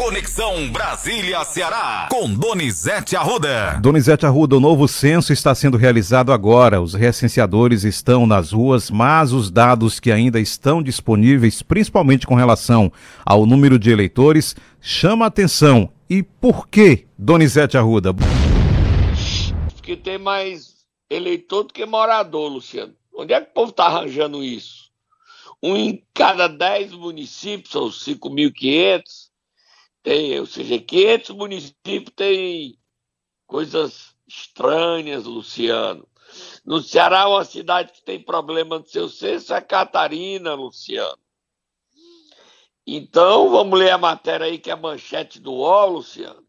Conexão Brasília-Ceará, com Donizete Arruda. Donizete Arruda, o novo censo está sendo realizado agora. Os recenseadores estão nas ruas, mas os dados que ainda estão disponíveis, principalmente com relação ao número de eleitores, chama atenção. E por que, Donizete Arruda? Porque tem mais eleitor do que morador, Luciano. Onde é que o povo está arranjando isso? Um em cada dez municípios, são 5.500, tem, ou seja, 500 municípios tem coisas estranhas, Luciano. No Ceará, uma cidade que tem problema no seu censo é Catarina, Luciano. Então, vamos ler a matéria aí, que é a manchete do UOL, Luciano.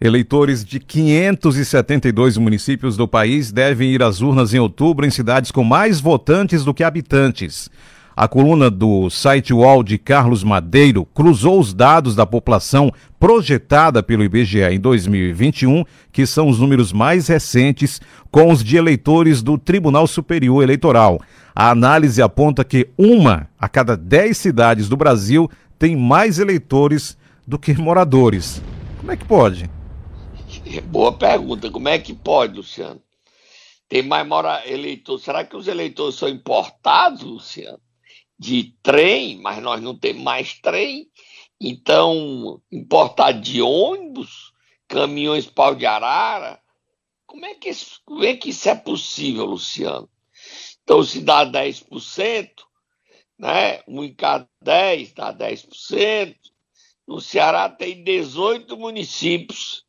Eleitores de 572 municípios do país devem ir às urnas em outubro em cidades com mais votantes do que habitantes. A coluna do site UOL de Carlos Madeiro cruzou os dados da população projetada pelo IBGE em 2021, que são os números mais recentes, com os de eleitores do Tribunal Superior Eleitoral. A análise aponta que uma a cada dez cidades do Brasil tem mais eleitores do que moradores. Como é que pode? Boa pergunta. Como é que pode, Luciano? Tem mais mora eleitor. Será que os eleitores são importados, Luciano? De trem, mas nós não temos mais trem. Então, importar de ônibus, caminhões pau de arara, como é, que isso, como é que isso é possível, Luciano? Então, se dá 10%, né? um em cada 10 dá 10%. No Ceará tem 18 municípios,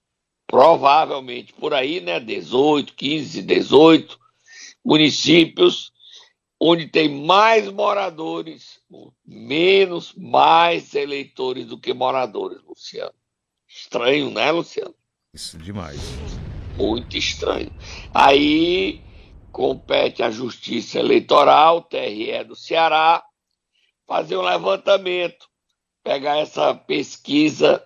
provavelmente por aí, né? 18, 15, 18 municípios onde tem mais moradores, menos, mais eleitores do que moradores, Luciano. Estranho, né, Luciano? Isso, demais. Muito estranho. Aí compete à Justiça Eleitoral, TRE do Ceará, fazer um levantamento, pegar essa pesquisa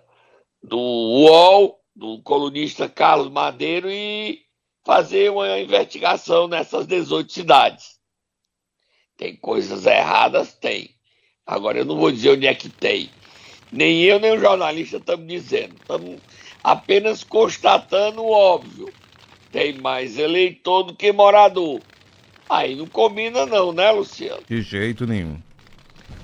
do UOL, do colunista Carlos Madeiro, e fazer uma investigação nessas 18 cidades tem coisas erradas? Tem. Agora, eu não vou dizer onde é que tem. Nem eu, nem o jornalista estamos dizendo. Estamos apenas constatando o óbvio. Tem mais eleitor do que morador. Aí não combina, não, né, Luciano? De jeito nenhum.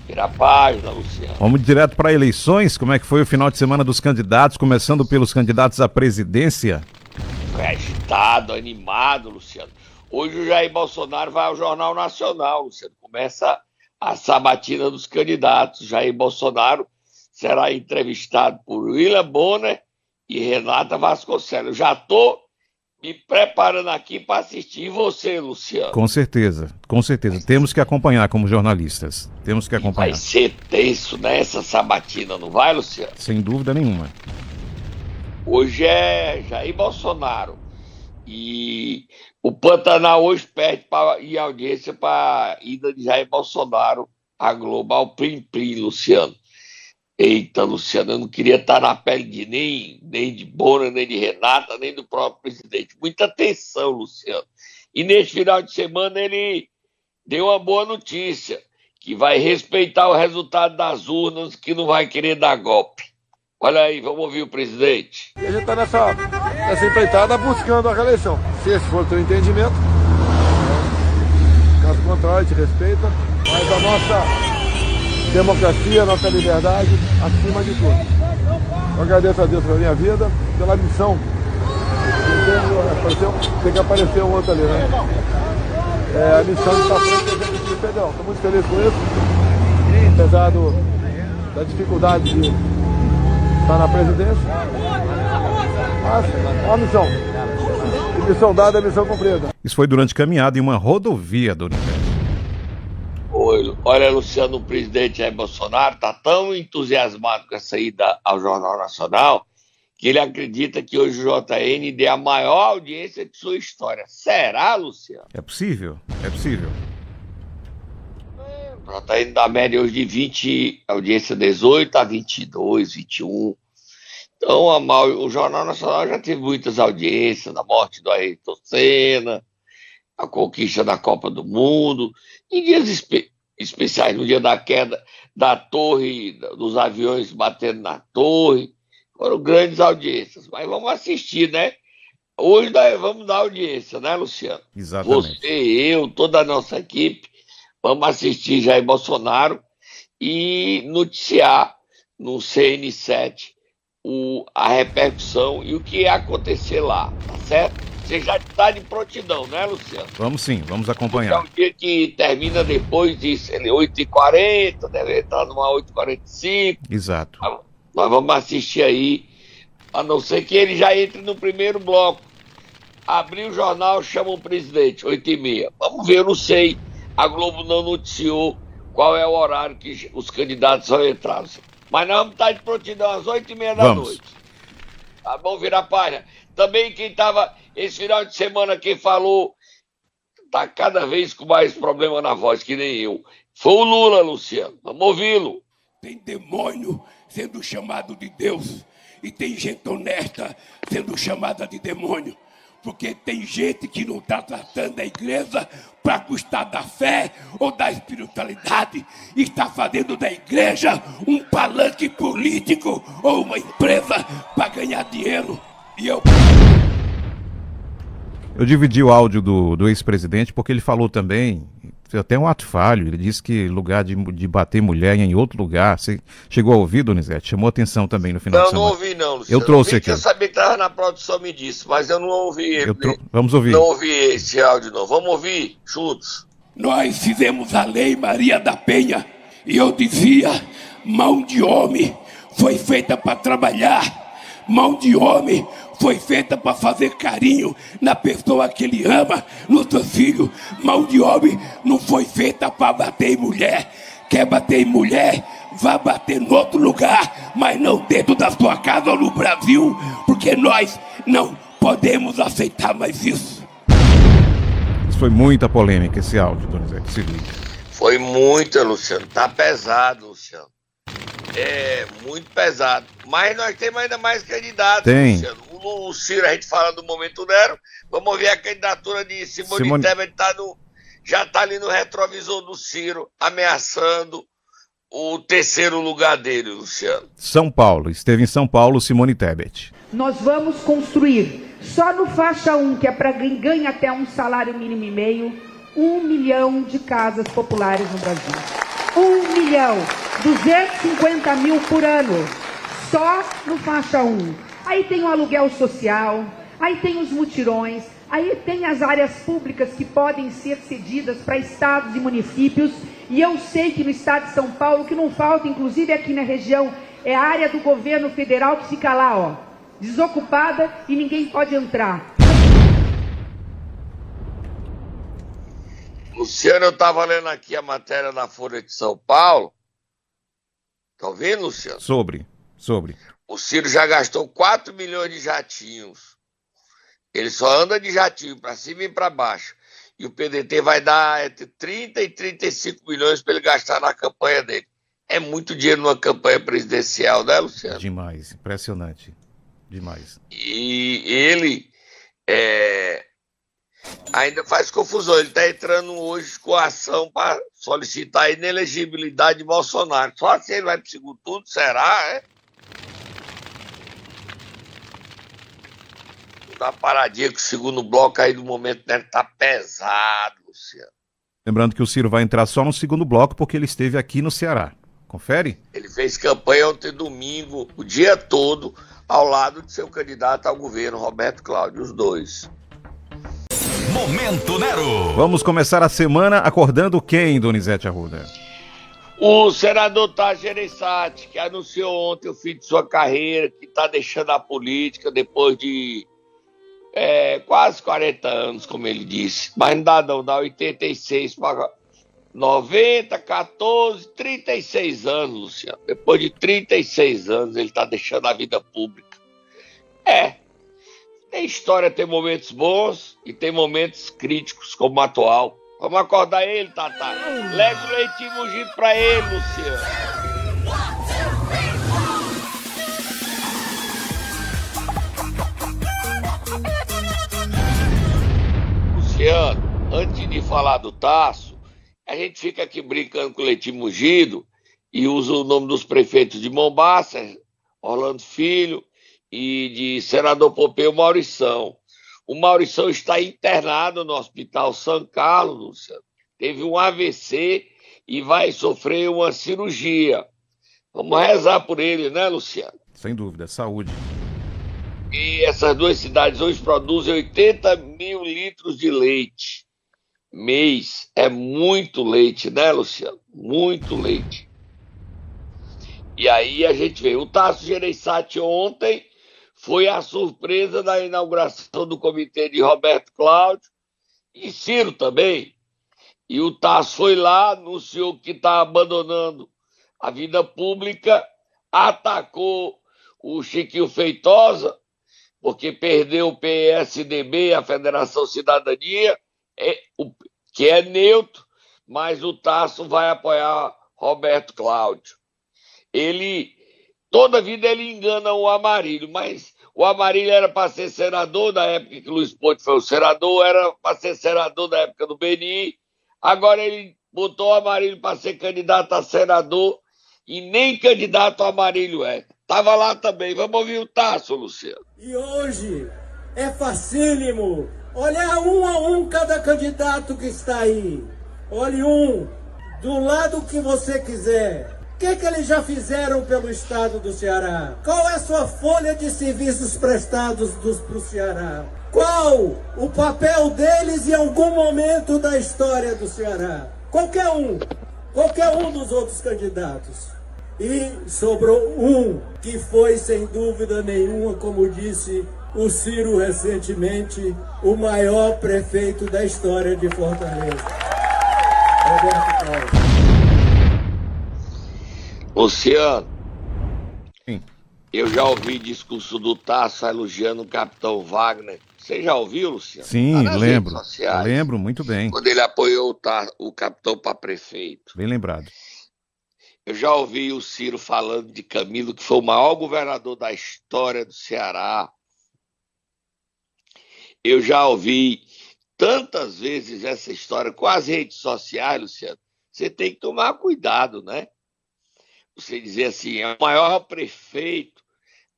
Vira a página, Luciano. Vamos direto para eleições. Como é que foi o final de semana dos candidatos, começando pelos candidatos à presidência? Estado animado, Luciano. Hoje o Jair Bolsonaro vai ao Jornal Nacional, Luciano. Começa a sabatina dos candidatos. Jair Bolsonaro será entrevistado por William Bonner e Renata Vasconcelos. Já estou me preparando aqui para assistir você, Luciano. Com certeza, com certeza. Temos que acompanhar como jornalistas. Temos que acompanhar. vai ser tenso nessa sabatina, não vai, Luciano? Sem dúvida nenhuma. Hoje é Jair Bolsonaro. E o Pantanal hoje pede para ir audiência para ida de Jair Bolsonaro a Global Plim Plim, Luciano. Eita, Luciano, eu não queria estar na pele de nem, nem de Bona, nem de Renata, nem do próprio presidente. Muita atenção, Luciano. E neste final de semana ele deu uma boa notícia, que vai respeitar o resultado das urnas, que não vai querer dar golpe. Olha aí, vamos ouvir o presidente. E a gente está nessa, nessa empreitada buscando a reeleição. Se esse for o teu entendimento, caso contrário, gente respeita, mas a nossa democracia, a nossa liberdade, acima de tudo. Eu agradeço a Deus pela minha vida, pela missão. Tem que aparecer um outro ali, né? É, a missão de estar frente ao Executivo Federal. Estou muito feliz com isso. Apesar do, da dificuldade de está na presidência. Mas, a missão. missão dada é missão cumprida. Isso foi durante caminhada em uma rodovia do universo. Olha, Luciano, o presidente Jair Bolsonaro está tão entusiasmado com essa ida ao Jornal Nacional que ele acredita que hoje o JN dê a maior audiência de sua história. Será, Luciano? É possível, é possível. Já está indo da média hoje de 20, audiência 18 a 22, 21. Então, a, o Jornal Nacional já teve muitas audiências, da morte do Ayrton Senna, a conquista da Copa do Mundo. Em dias especiais no dia da queda da torre, dos aviões batendo na torre. Foram grandes audiências, mas vamos assistir, né? Hoje nós vamos dar audiência, né, Luciano? Exatamente. Você, eu, toda a nossa equipe, vamos assistir Jair Bolsonaro e noticiar no CN7 o, a repercussão e o que ia acontecer lá, tá certo? Você já está de prontidão, né, Luciano? Vamos sim, vamos acompanhar. É o dia que termina depois ele 8h40, deve estar numa 8h45. Exato. Nós vamos assistir aí, a não ser que ele já entre no primeiro bloco. Abriu o jornal, chama o presidente, 8h30. Vamos ver, eu não sei. A Globo não noticiou qual é o horário que os candidatos vão entrar. Mas nós vamos estar de prontidão às 8h30 da vamos. noite. Tá bom, virar página. Também quem estava esse final de semana, quem falou, tá cada vez com mais problema na voz, que nem eu. Foi o Lula, Luciano. Vamos ouvi-lo. Tem demônio sendo chamado de Deus. E tem gente honesta sendo chamada de demônio. Porque tem gente que não está tratando a igreja para custar da fé ou da espiritualidade. Está fazendo da igreja um palanque político ou uma empresa para ganhar dinheiro. E eu. Eu dividi o áudio do, do ex-presidente porque ele falou também, até um ato falho, ele disse que lugar de, de bater mulher em outro lugar. Você chegou a ouvir, Donizete? Chamou atenção também no final não, de semana. Não, ouvi não, Luciano. Eu trouxe aqui. Eu sabia que estava na produção me disse, mas eu não ouvi. Eu tro... Vamos ouvir. Não ouvi esse áudio não. Vamos ouvir, juntos. Nós fizemos a lei Maria da Penha e eu dizia, mão de homem foi feita para trabalhar mão de homem foi feita para fazer carinho na pessoa que ele ama, no seu filho. Mão de homem não foi feita para bater em mulher. Quer bater em mulher? Vá bater em outro lugar, mas não dentro da sua casa ou no Brasil, porque nós não podemos aceitar mais isso. Isso foi muita polêmica esse áudio, Donizete. Se Foi muita, Luciano. Tá pesado, Luciano é muito pesado. Mas nós temos ainda mais candidatos, Tem. Luciano. O, Ciro, a gente fala do momento Nero. Vamos ver a candidatura de Simone, Simone... Tebet, tá no, já está ali no retrovisor do Ciro, ameaçando o terceiro lugar dele, Luciano. São Paulo, esteve em São Paulo, Simone Tebet. Nós vamos construir, só no faixa 1, que é para quem ganha até um salário mínimo e meio, um milhão de casas populares no Brasil. 1 milhão 250 mil por ano, só no faixa 1. Aí tem o aluguel social, aí tem os mutirões, aí tem as áreas públicas que podem ser cedidas para estados e municípios. E eu sei que no estado de São Paulo, que não falta, inclusive aqui na região, é a área do governo federal que fica lá, ó, desocupada e ninguém pode entrar. Luciano, eu estava lendo aqui a matéria da Folha de São Paulo. Tá ouvindo, Luciano? Sobre, sobre. O Ciro já gastou 4 milhões de jatinhos. Ele só anda de jatinho para cima e para baixo. E o PDT vai dar entre 30 e 35 milhões para ele gastar na campanha dele. É muito dinheiro numa campanha presidencial, né, Luciano? Demais, impressionante. Demais. E ele é, ainda faz confusão. Ele está entrando hoje com a ação para solicitar a inelegibilidade de Bolsonaro. Só assim ele vai para o segundo turno, será? É? Dá paradinha que o segundo bloco aí do momento deve estar tá pesado, Luciano. Lembrando que o Ciro vai entrar só no segundo bloco porque ele esteve aqui no Ceará. Confere? Ele fez campanha ontem domingo, o dia todo, ao lado de seu candidato ao governo, Roberto Cláudio, os dois. Momento Nero. Vamos começar a semana acordando quem, Donizete Arruda? O senador Taj Ereissati, que anunciou ontem o fim de sua carreira, que está deixando a política depois de é, quase 40 anos, como ele disse. Mas não dá não, dá 86 para 90, 14, 36 anos, Luciano. Depois de 36 anos, ele está deixando a vida pública. É, tem história, tem momentos bons e tem momentos críticos, como o atual. Vamos acordar ele, Tata. Leve o leitinho mugido pra ele, Luciano. Luciano, antes de falar do Taço, a gente fica aqui brincando com o Leite Mugido e usa o nome dos prefeitos de Mombaça, Orlando Filho, e de senador Pompeu Maurição. O Maurição está internado no Hospital São Carlos, Luciano. Teve um AVC e vai sofrer uma cirurgia. Vamos rezar por ele, né, Luciano? Sem dúvida, saúde. E essas duas cidades hoje produzem 80 mil litros de leite mês. É muito leite, né, Luciano? Muito leite. E aí a gente vê. O Tasso Gereissati ontem foi a surpresa da inauguração do comitê de Roberto Cláudio e Ciro também. E o Tasso foi lá, anunciou que está abandonando a vida pública, atacou o Chiquinho Feitosa, porque perdeu o PSDB, a Federação Cidadania, é, que é neutro, mas o Tasso vai apoiar Roberto Cláudio. Ele Toda vida ele engana o Amarílio, mas o Amarílio era para ser senador da época que Luiz Ponte foi o senador, era para ser senador da época do Beni. Agora ele botou o Amarílio para ser candidato a senador e nem candidato Amarílio é. Tava lá também. Vamos ouvir o Tasso, Luciano. E hoje é facílimo. Olha um a um cada candidato que está aí. Olhe um do lado que você quiser que, que eles já fizeram pelo Estado do Ceará? Qual é a sua folha de serviços prestados para o Ceará? Qual o papel deles em algum momento da história do Ceará? Qualquer um, qualquer um dos outros candidatos. E sobrou um que foi, sem dúvida nenhuma, como disse o Ciro recentemente, o maior prefeito da história de Fortaleza. Roberto Cláudio. Luciano, Sim. eu já ouvi discurso do Tasso elogiando o capitão Wagner. Você já ouviu, Luciano? Sim, tá lembro. Lembro muito bem. Quando ele apoiou o, Tasso, o capitão para prefeito. Bem lembrado. Eu já ouvi o Ciro falando de Camilo, que foi o maior governador da história do Ceará. Eu já ouvi tantas vezes essa história com as redes sociais, Luciano. Você tem que tomar cuidado, né? Você dizer assim, é o maior prefeito.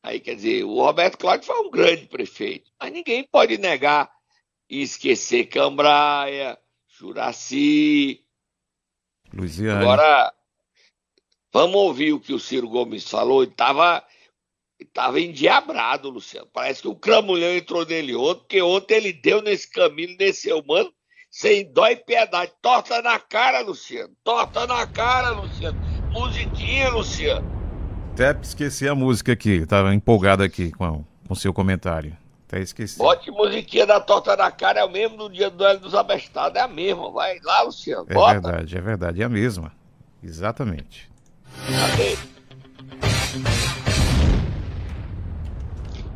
Aí, quer dizer, o Roberto Cláudio foi um grande prefeito, mas ninguém pode negar e esquecer Cambraia, Juraci. Luiziane. Agora, vamos ouvir o que o Ciro Gomes falou. Ele estava tava endiabrado, Luciano. Parece que o cramulhão entrou nele ontem, porque ontem ele deu nesse caminho, nesse humano, sem dó e piedade. Torta na cara, Luciano. Torta na cara, Luciano musiquinha, Luciano. Até esqueci a música aqui, tava empolgado aqui com o seu comentário. Até esqueci. Bote musiquinha da torta na cara, é o mesmo do dia do dos abestados, é a mesma. Vai lá, Luciano. É bota. verdade, é verdade, é a mesma. Exatamente. Cadê?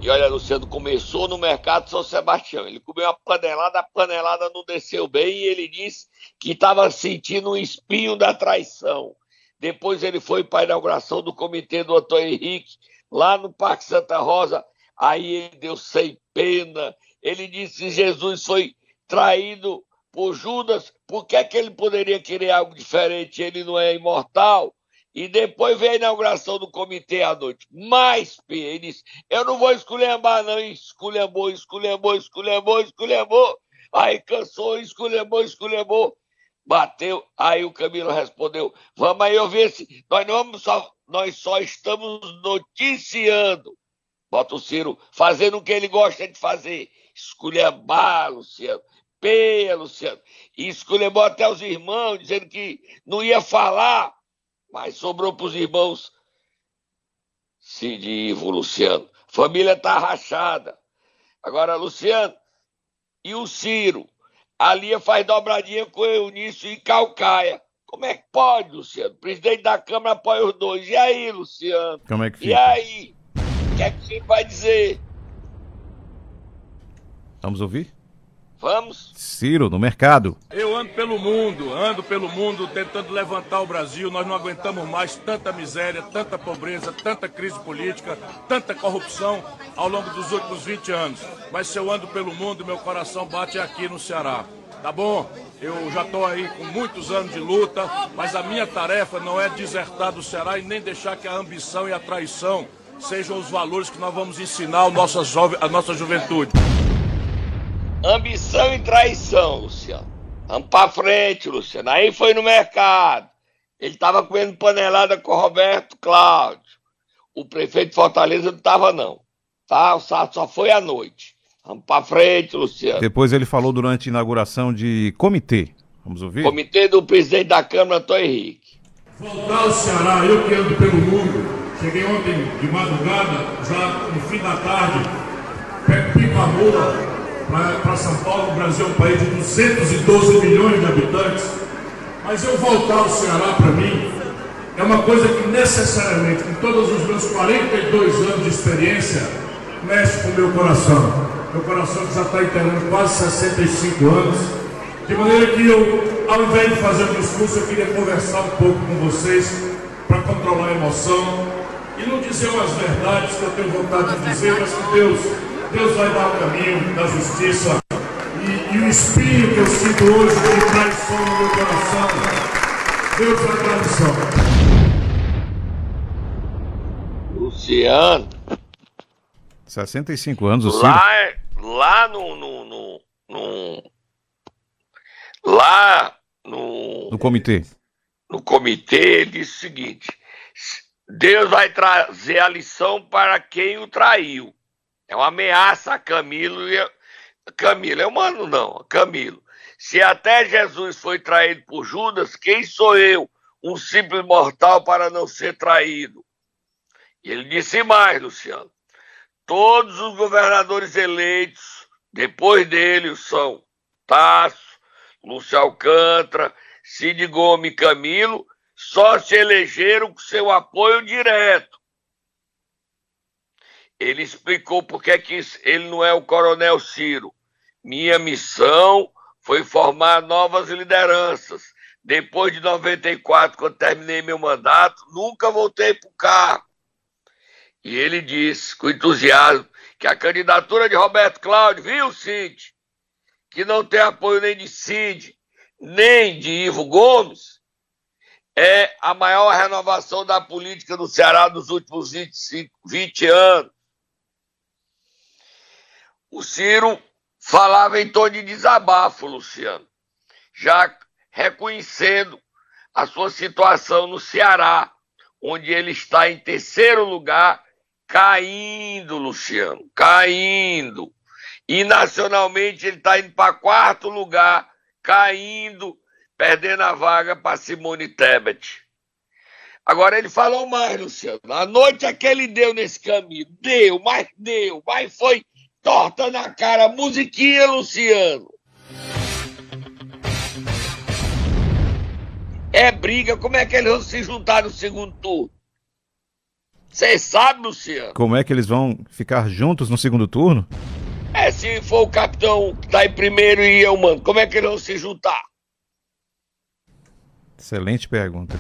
E olha, Luciano começou no mercado São Sebastião. Ele comeu uma panelada, a panelada não desceu bem e ele disse que estava sentindo um espinho da traição. Depois ele foi para a inauguração do comitê do Antônio Henrique, lá no Parque Santa Rosa. Aí ele deu sem pena. Ele disse que Jesus foi traído por Judas, por que, é que ele poderia querer algo diferente? Ele não é imortal. E depois veio a inauguração do comitê à noite. Mais ele disse: Eu não vou esculhambar, não. Esculhambou, esculhambou, esculhambou, esculhambou. Aí cansou, esculhambou, esculhambou bateu. Aí o Camilo respondeu: Vamos aí ouvir se nós não vamos só, nós só estamos noticiando. Bota o Ciro fazendo o que ele gosta de fazer. Esculhambar, Luciano. Peia, Luciano. E esculhambou até os irmãos, dizendo que não ia falar, mas sobrou para os irmãos Cid Ivo, Luciano. Família tá rachada. Agora, Luciano, e o Ciro? A Lia faz dobradinha com o Eunício e Calcaia. Como é que pode, Luciano? O presidente da Câmara apoia os dois. E aí, Luciano? Como é que fica? E aí? O que é que você vai dizer? Vamos ouvir? Vamos. Ciro, no mercado. Eu ando pelo mundo, ando pelo mundo tentando levantar o Brasil. Nós não aguentamos mais tanta miséria, tanta pobreza, tanta crise política, tanta corrupção ao longo dos últimos 20 anos. Mas se eu ando pelo mundo, meu coração bate aqui no Ceará. Tá bom? Eu já estou aí com muitos anos de luta, mas a minha tarefa não é desertar do Ceará e nem deixar que a ambição e a traição sejam os valores que nós vamos ensinar a nossa, jovem, a nossa juventude. Ambição e traição, Luciano. Vamos pra frente, Luciano. Aí foi no mercado. Ele estava comendo panelada com o Roberto Cláudio. O prefeito de Fortaleza não estava, não. Tá? O só foi à noite. Vamos para frente, Luciano. Depois ele falou durante a inauguração de comitê. Vamos ouvir? Comitê do presidente da Câmara, Antônio Henrique. Voltar ao Ceará, eu que ando pelo mundo, cheguei ontem de madrugada, já no fim da tarde, pico a mula para São Paulo. O Brasil é um país de 212 milhões de habitantes. Mas eu voltar ao Ceará, para mim, é uma coisa que necessariamente, com todos os meus 42 anos de experiência, mexe com o meu coração meu coração já está inteirando quase 65 anos. De maneira que eu, ao invés de fazer um discurso, eu queria conversar um pouco com vocês para controlar a emoção e não dizer umas verdades que eu tenho vontade de dizer, mas que Deus, Deus vai dar o caminho da justiça. E, e o espinho que eu sinto hoje de traição no meu coração, Deus vai dar lição. Luciano. 65 anos, o Ciro. Lá, é, lá no, no, no, no, Lá no. No comitê. No comitê, ele disse o seguinte: Deus vai trazer a lição para quem o traiu. É uma ameaça a Camilo e. A... Camilo, é humano não, Camilo. Se até Jesus foi traído por Judas, quem sou eu, um simples mortal, para não ser traído? E ele disse mais, Luciano todos os governadores eleitos depois dele são Tasso, Lúcio Alcântara, Cid Gomes e Camilo, só se elegeram com seu apoio direto. Ele explicou por que ele não é o coronel Ciro. Minha missão foi formar novas lideranças. Depois de 94, quando terminei meu mandato, nunca voltei para o cargo. E ele disse com entusiasmo que a candidatura de Roberto Cláudio, viu, Cid, que não tem apoio nem de Cid, nem de Ivo Gomes, é a maior renovação da política do Ceará dos últimos 25, 20 anos. O Ciro falava em tom de desabafo, Luciano, já reconhecendo a sua situação no Ceará, onde ele está em terceiro lugar caindo, Luciano, caindo. E nacionalmente ele está indo para quarto lugar, caindo, perdendo a vaga para Simone Tebet. Agora ele falou mais, Luciano. A noite é que ele deu nesse caminho, deu, mas deu, mas foi torta na cara, musiquinha, Luciano. É briga, como é que eles vão se juntar no segundo turno? Você sabe, Luciano? Como é que eles vão ficar juntos no segundo turno? É, se for o capitão que tá em primeiro e eu, mano, como é que eles vão se juntar? Excelente pergunta.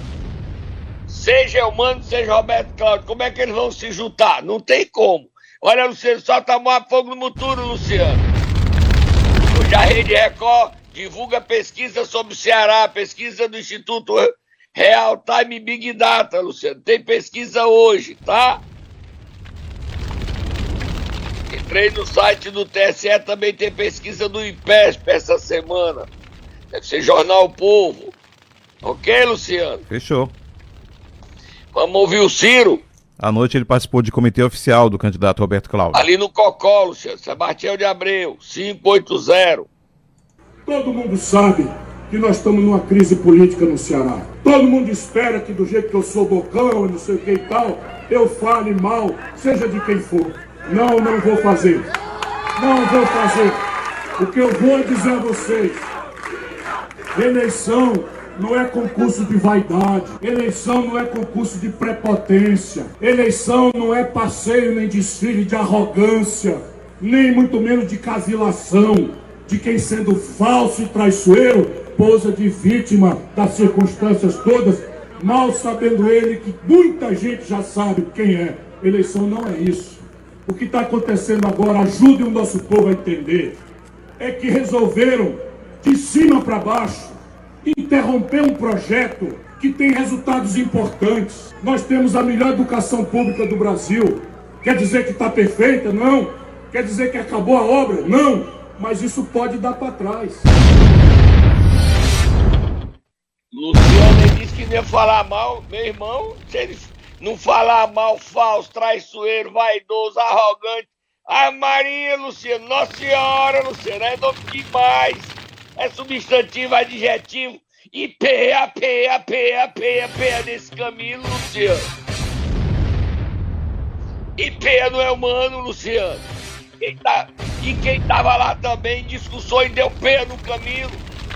Seja eu, mano, seja Roberto Cláudio, como é que eles vão se juntar? Não tem como. Olha, Luciano, só tomar fogo no muturo, Luciano. Hoje a Rede Record divulga pesquisa sobre o Ceará, pesquisa do Instituto Real Time Big Data, Luciano. Tem pesquisa hoje, tá? Entrei no site do TSE, também tem pesquisa do IPESP essa semana. Deve ser Jornal Povo. Ok, Luciano? Fechou. Vamos ouvir o Ciro. À noite ele participou de comitê oficial do candidato Roberto Cláudio. Ali no Cocó, Luciano. Sebastião de Abreu, 580. Todo mundo sabe que nós estamos numa crise política no Ceará. Todo mundo espera que do jeito que eu sou bocão e não sei o que e tal, eu fale mal, seja de quem for. Não, não vou fazer. Não vou fazer. O que eu vou dizer a vocês, eleição não é concurso de vaidade, eleição não é concurso de prepotência, eleição não é passeio nem desfile de arrogância, nem muito menos de casilação de quem sendo falso e traiçoeiro esposa de vítima das circunstâncias todas, mal sabendo ele que muita gente já sabe quem é. Eleição não é isso. O que está acontecendo agora, ajude o nosso povo a entender, é que resolveram de cima para baixo, interromper um projeto que tem resultados importantes. Nós temos a melhor educação pública do Brasil. Quer dizer que está perfeita? Não. Quer dizer que acabou a obra? Não. Mas isso pode dar para trás. Luciano disse que não ia falar mal. Meu irmão, se ele não falar mal, falso, traiçoeiro, vaidoso, arrogante. A Maria, Luciano, Nossa Senhora, Luciano, é nome demais. É substantivo, adjetivo. E peia, peia, peia, peia, peia desse Camilo, Luciano. E peia não é humano, Luciano. Quem tá, e quem tava lá também em discussões deu peia no Camilo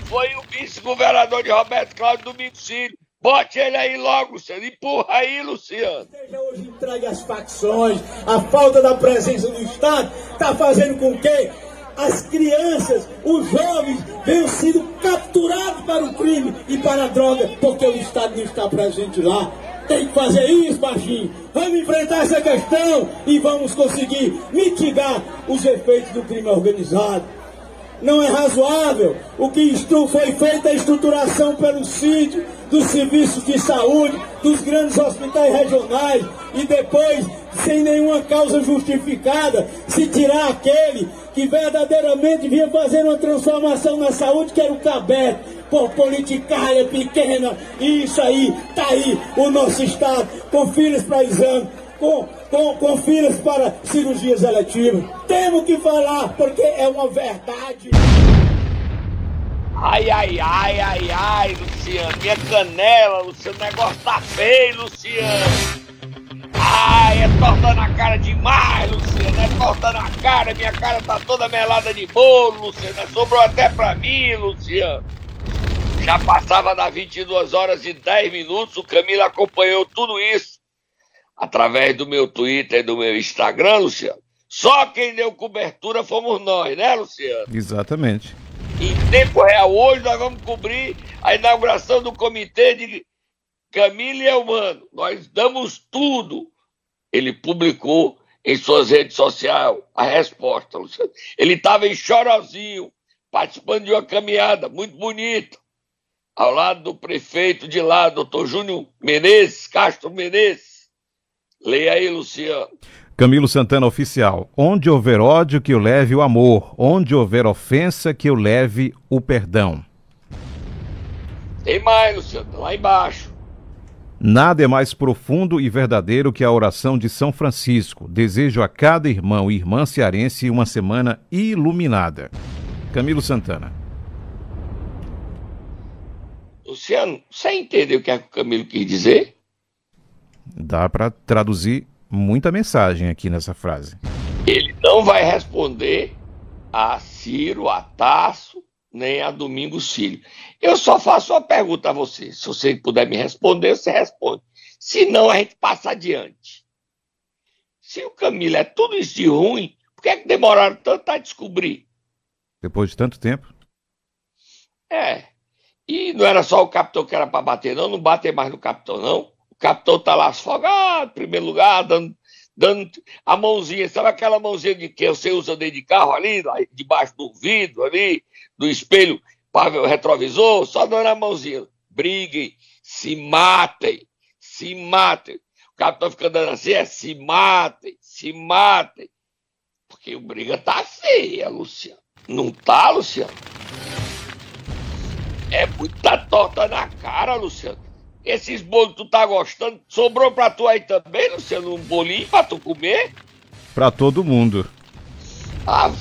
foi o vice-governador de Roberto Cláudio Domingos Filho. Bote ele aí logo, Luciano. Empurra aí, Luciano. Seja hoje entregue às facções, a falta da presença do Estado está fazendo com que as crianças, os jovens, venham sido capturados para o crime e para a droga, porque o Estado não está presente lá. Tem que fazer isso, baixinho. Vamos enfrentar essa questão e vamos conseguir mitigar os efeitos do crime organizado. Não é razoável. O que foi feita a estruturação pelo sítio, dos serviços de saúde, dos grandes hospitais regionais e depois, sem nenhuma causa justificada, se tirar aquele que verdadeiramente vinha fazer uma transformação na saúde, que era o CABET, por politicária pequena, e isso aí, tá aí o nosso Estado, com filhos para exame, com, com, com filhos para cirurgias eletivas. Temos que falar, porque é uma verdade. Ai, ai, ai, ai, ai, Luciano, minha canela, Luciano, o negócio tá feio, Luciano. Ai, é torta na cara demais, Luciano. É torta na cara. Minha cara tá toda melada de bolo, Luciano. Sobrou até pra mim, Luciano. Já passava das 22 horas e 10 minutos. O Camilo acompanhou tudo isso através do meu Twitter e do meu Instagram, Luciano. Só quem deu cobertura fomos nós, né, Luciano? Exatamente. Em tempo real, hoje nós vamos cobrir a inauguração do comitê de Camilo e Elmano. Nós damos tudo ele publicou em suas redes sociais a resposta. Ele estava em Chorozinho, participando de uma caminhada muito bonita, ao lado do prefeito de lá, doutor Júnior Menezes, Castro Menezes. Leia aí, Luciano. Camilo Santana Oficial. Onde houver ódio, que eu leve o amor. Onde houver ofensa, que eu leve o perdão. Tem mais, Luciano, lá embaixo. Nada é mais profundo e verdadeiro que a oração de São Francisco. Desejo a cada irmão e irmã cearense uma semana iluminada. Camilo Santana. Luciano, você entendeu o que, é que o Camilo quis dizer? Dá para traduzir muita mensagem aqui nessa frase. Ele não vai responder a Ciro, a Tasso, nem a Domingos Filho. Eu só faço uma pergunta a você. Se você puder me responder, você responde. Se não, a gente passa adiante. Se o Camilo é tudo isso de ruim, por que, é que demoraram tanto a descobrir? Depois de tanto tempo? É. E não era só o capitão que era para bater, não. Não bater mais no capitão, não. Capitão tá lá afogado, em primeiro lugar, dando, dando a mãozinha. Sabe aquela mãozinha de que você usa dentro de carro ali, debaixo do vidro ali, do espelho para retrovisor, só dando a mãozinha. Briguem, se matem, se matem. O capitão fica dando assim, é se matem, se matem. Porque o briga tá feia, Luciano. Não tá, Luciano? É muita torta na cara, Luciano. Esses bolos tu tá gostando? Sobrou pra tu aí também, Luciano? Um bolinho pra tu comer? Pra todo mundo. Ah,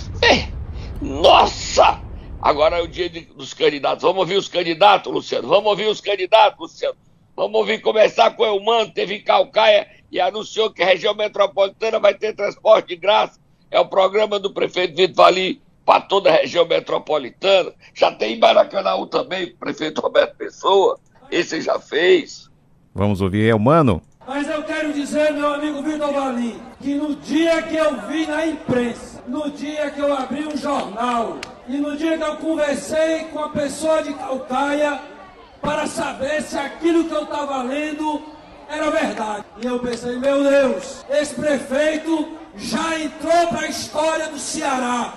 Nossa! Agora é o dia de, dos candidatos. Vamos ouvir os candidatos, Luciano. Vamos ouvir os candidatos, Luciano. Vamos ouvir começar com o Elmano, teve em Calcaia e anunciou que a região metropolitana vai ter transporte de graça. É o programa do prefeito Vitor Vali para toda a região metropolitana. Já tem em Maracanã também, o prefeito Roberto Pessoa. Esse já fez. Vamos ouvir Elmano. Mas eu quero dizer, meu amigo Vitor Valim, que no dia que eu vi na imprensa, no dia que eu abri um jornal, e no dia que eu conversei com a pessoa de Calcaia para saber se aquilo que eu estava lendo era verdade. E eu pensei, meu Deus, esse prefeito já entrou para a história do Ceará.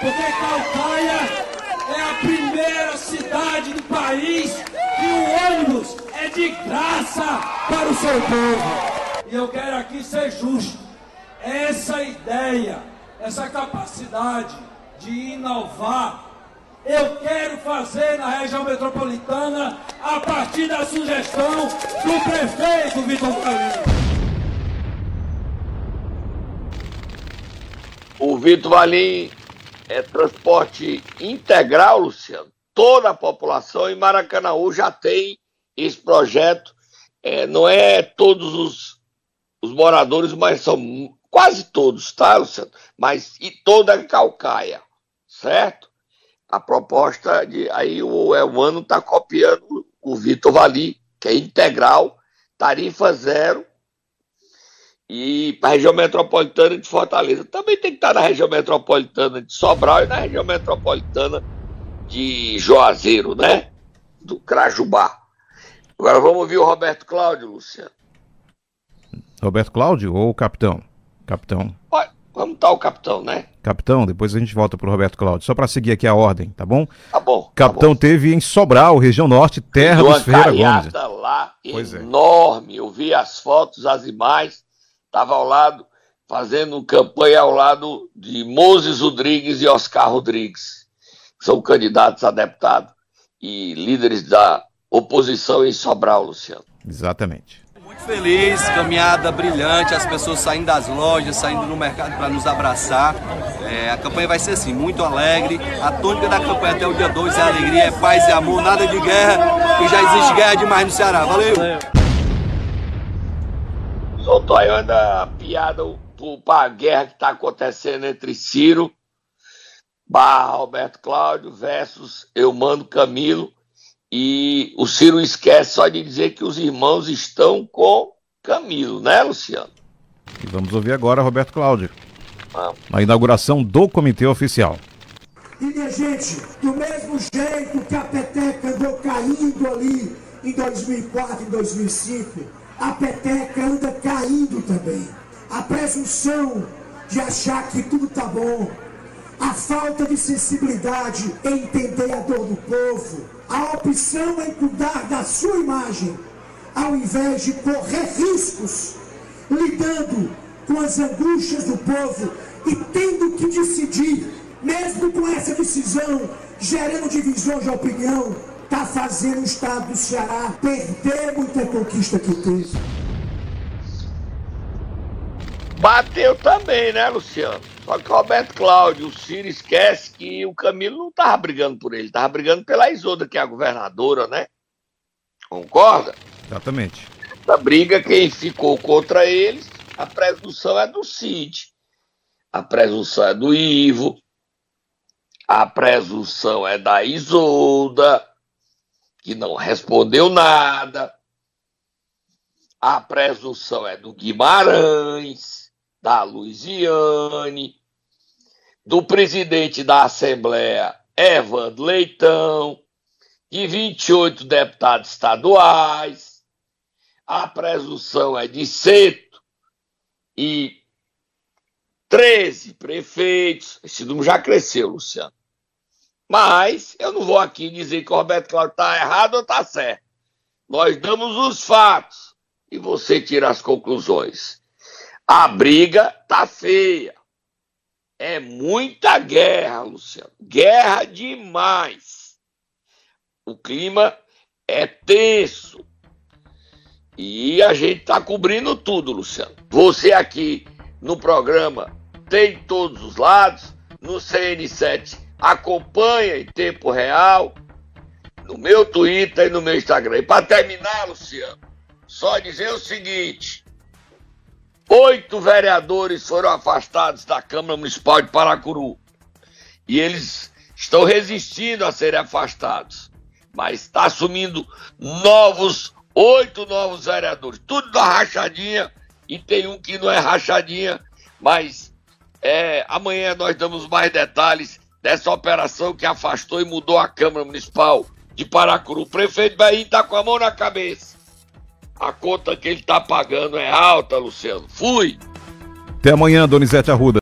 Porque Calcaia é a primeira cidade do país que o ônibus é de graça para o seu povo. E eu quero aqui ser justo. Essa ideia, essa capacidade de inovar, eu quero fazer na região metropolitana a partir da sugestão do prefeito Vitor Valim. O Vitor Valim é transporte integral, Luciano. Toda a população em Maracanãú já tem esse projeto. É, não é todos os, os moradores, mas são quase todos, tá, Luciano? Mas e toda a Calcaia, certo? A proposta de. Aí o Elmano está copiando o Vitor Vali, que é integral, tarifa zero, e para a região metropolitana de Fortaleza. Também tem que estar na região metropolitana de Sobral e na região metropolitana de Juazeiro, né? Do Crajubá. Agora vamos ouvir o Roberto Cláudio, Luciano. Roberto Cláudio ou o capitão? Capitão. Vamos estar o capitão, né? Capitão, depois a gente volta pro Roberto Cláudio. Só para seguir aqui a ordem, tá bom? Tá bom. Capitão tá bom. teve em Sobral, região norte, terra dos Ferreira Gomes. lá, pois é. enorme. É. Eu vi as fotos, as imagens estava ao lado, fazendo campanha ao lado de Moses Rodrigues e Oscar Rodrigues, que são candidatos a deputado e líderes da oposição em Sobral, Luciano. Exatamente. Muito feliz, caminhada brilhante, as pessoas saindo das lojas, saindo no mercado para nos abraçar. É, a campanha vai ser assim, muito alegre. A tônica da campanha até o dia 2 é alegria, é paz e amor, nada de guerra, que já existe guerra demais no Ceará. Valeu! Valeu soltou aí ainda a piada para a guerra que está acontecendo entre Ciro barra Roberto Cláudio versus Eumano Camilo. E o Ciro esquece só de dizer que os irmãos estão com Camilo, né, Luciano? E vamos ouvir agora Roberto Cláudio. Ah. A inauguração do comitê oficial. E minha gente, do mesmo jeito que a peteca andou caindo ali em 2004 e 2005, a peteca anda caindo também. A presunção de achar que tudo está bom, a falta de sensibilidade em entender a dor do povo, a opção em cuidar da sua imagem, ao invés de correr riscos, lidando com as angústias do povo e tendo que decidir, mesmo com essa decisão, gerando divisões de opinião, está fazendo o estado do Ceará perder muita conquista que teve. Bateu também, né, Luciano? Só que o Roberto Cláudio, o Ciro esquece que o Camilo não estava brigando por ele, estava brigando pela Isoda, que é a governadora, né? Concorda? Exatamente. A briga, quem ficou contra eles, a presunção é do Cid, a presunção é do Ivo, a presunção é da Isolda, que não respondeu nada. A presunção é do Guimarães, da Luiziane, do presidente da Assembleia, Evandro Leitão, de 28 deputados estaduais. A presunção é de Seto e 13 prefeitos. Esse número já cresceu, Luciano. Mas eu não vou aqui dizer que o Roberto Cláudio está errado ou está certo. Nós damos os fatos e você tira as conclusões. A briga tá feia. É muita guerra, Luciano. Guerra demais. O clima é tenso. E a gente está cobrindo tudo, Luciano. Você aqui no programa tem todos os lados. No CN7 acompanha em tempo real no meu Twitter e no meu Instagram. E para terminar, Luciano, só dizer o seguinte: oito vereadores foram afastados da Câmara Municipal de Paracuru. E eles estão resistindo a serem afastados, mas está assumindo novos oito novos vereadores, tudo da rachadinha e tem um que não é rachadinha, mas é, amanhã nós damos mais detalhes dessa operação que afastou e mudou a Câmara Municipal de Paracuru. O prefeito Bahia está com a mão na cabeça. A conta que ele está pagando é alta, Luciano. Fui! Até amanhã, Donizete Arruda.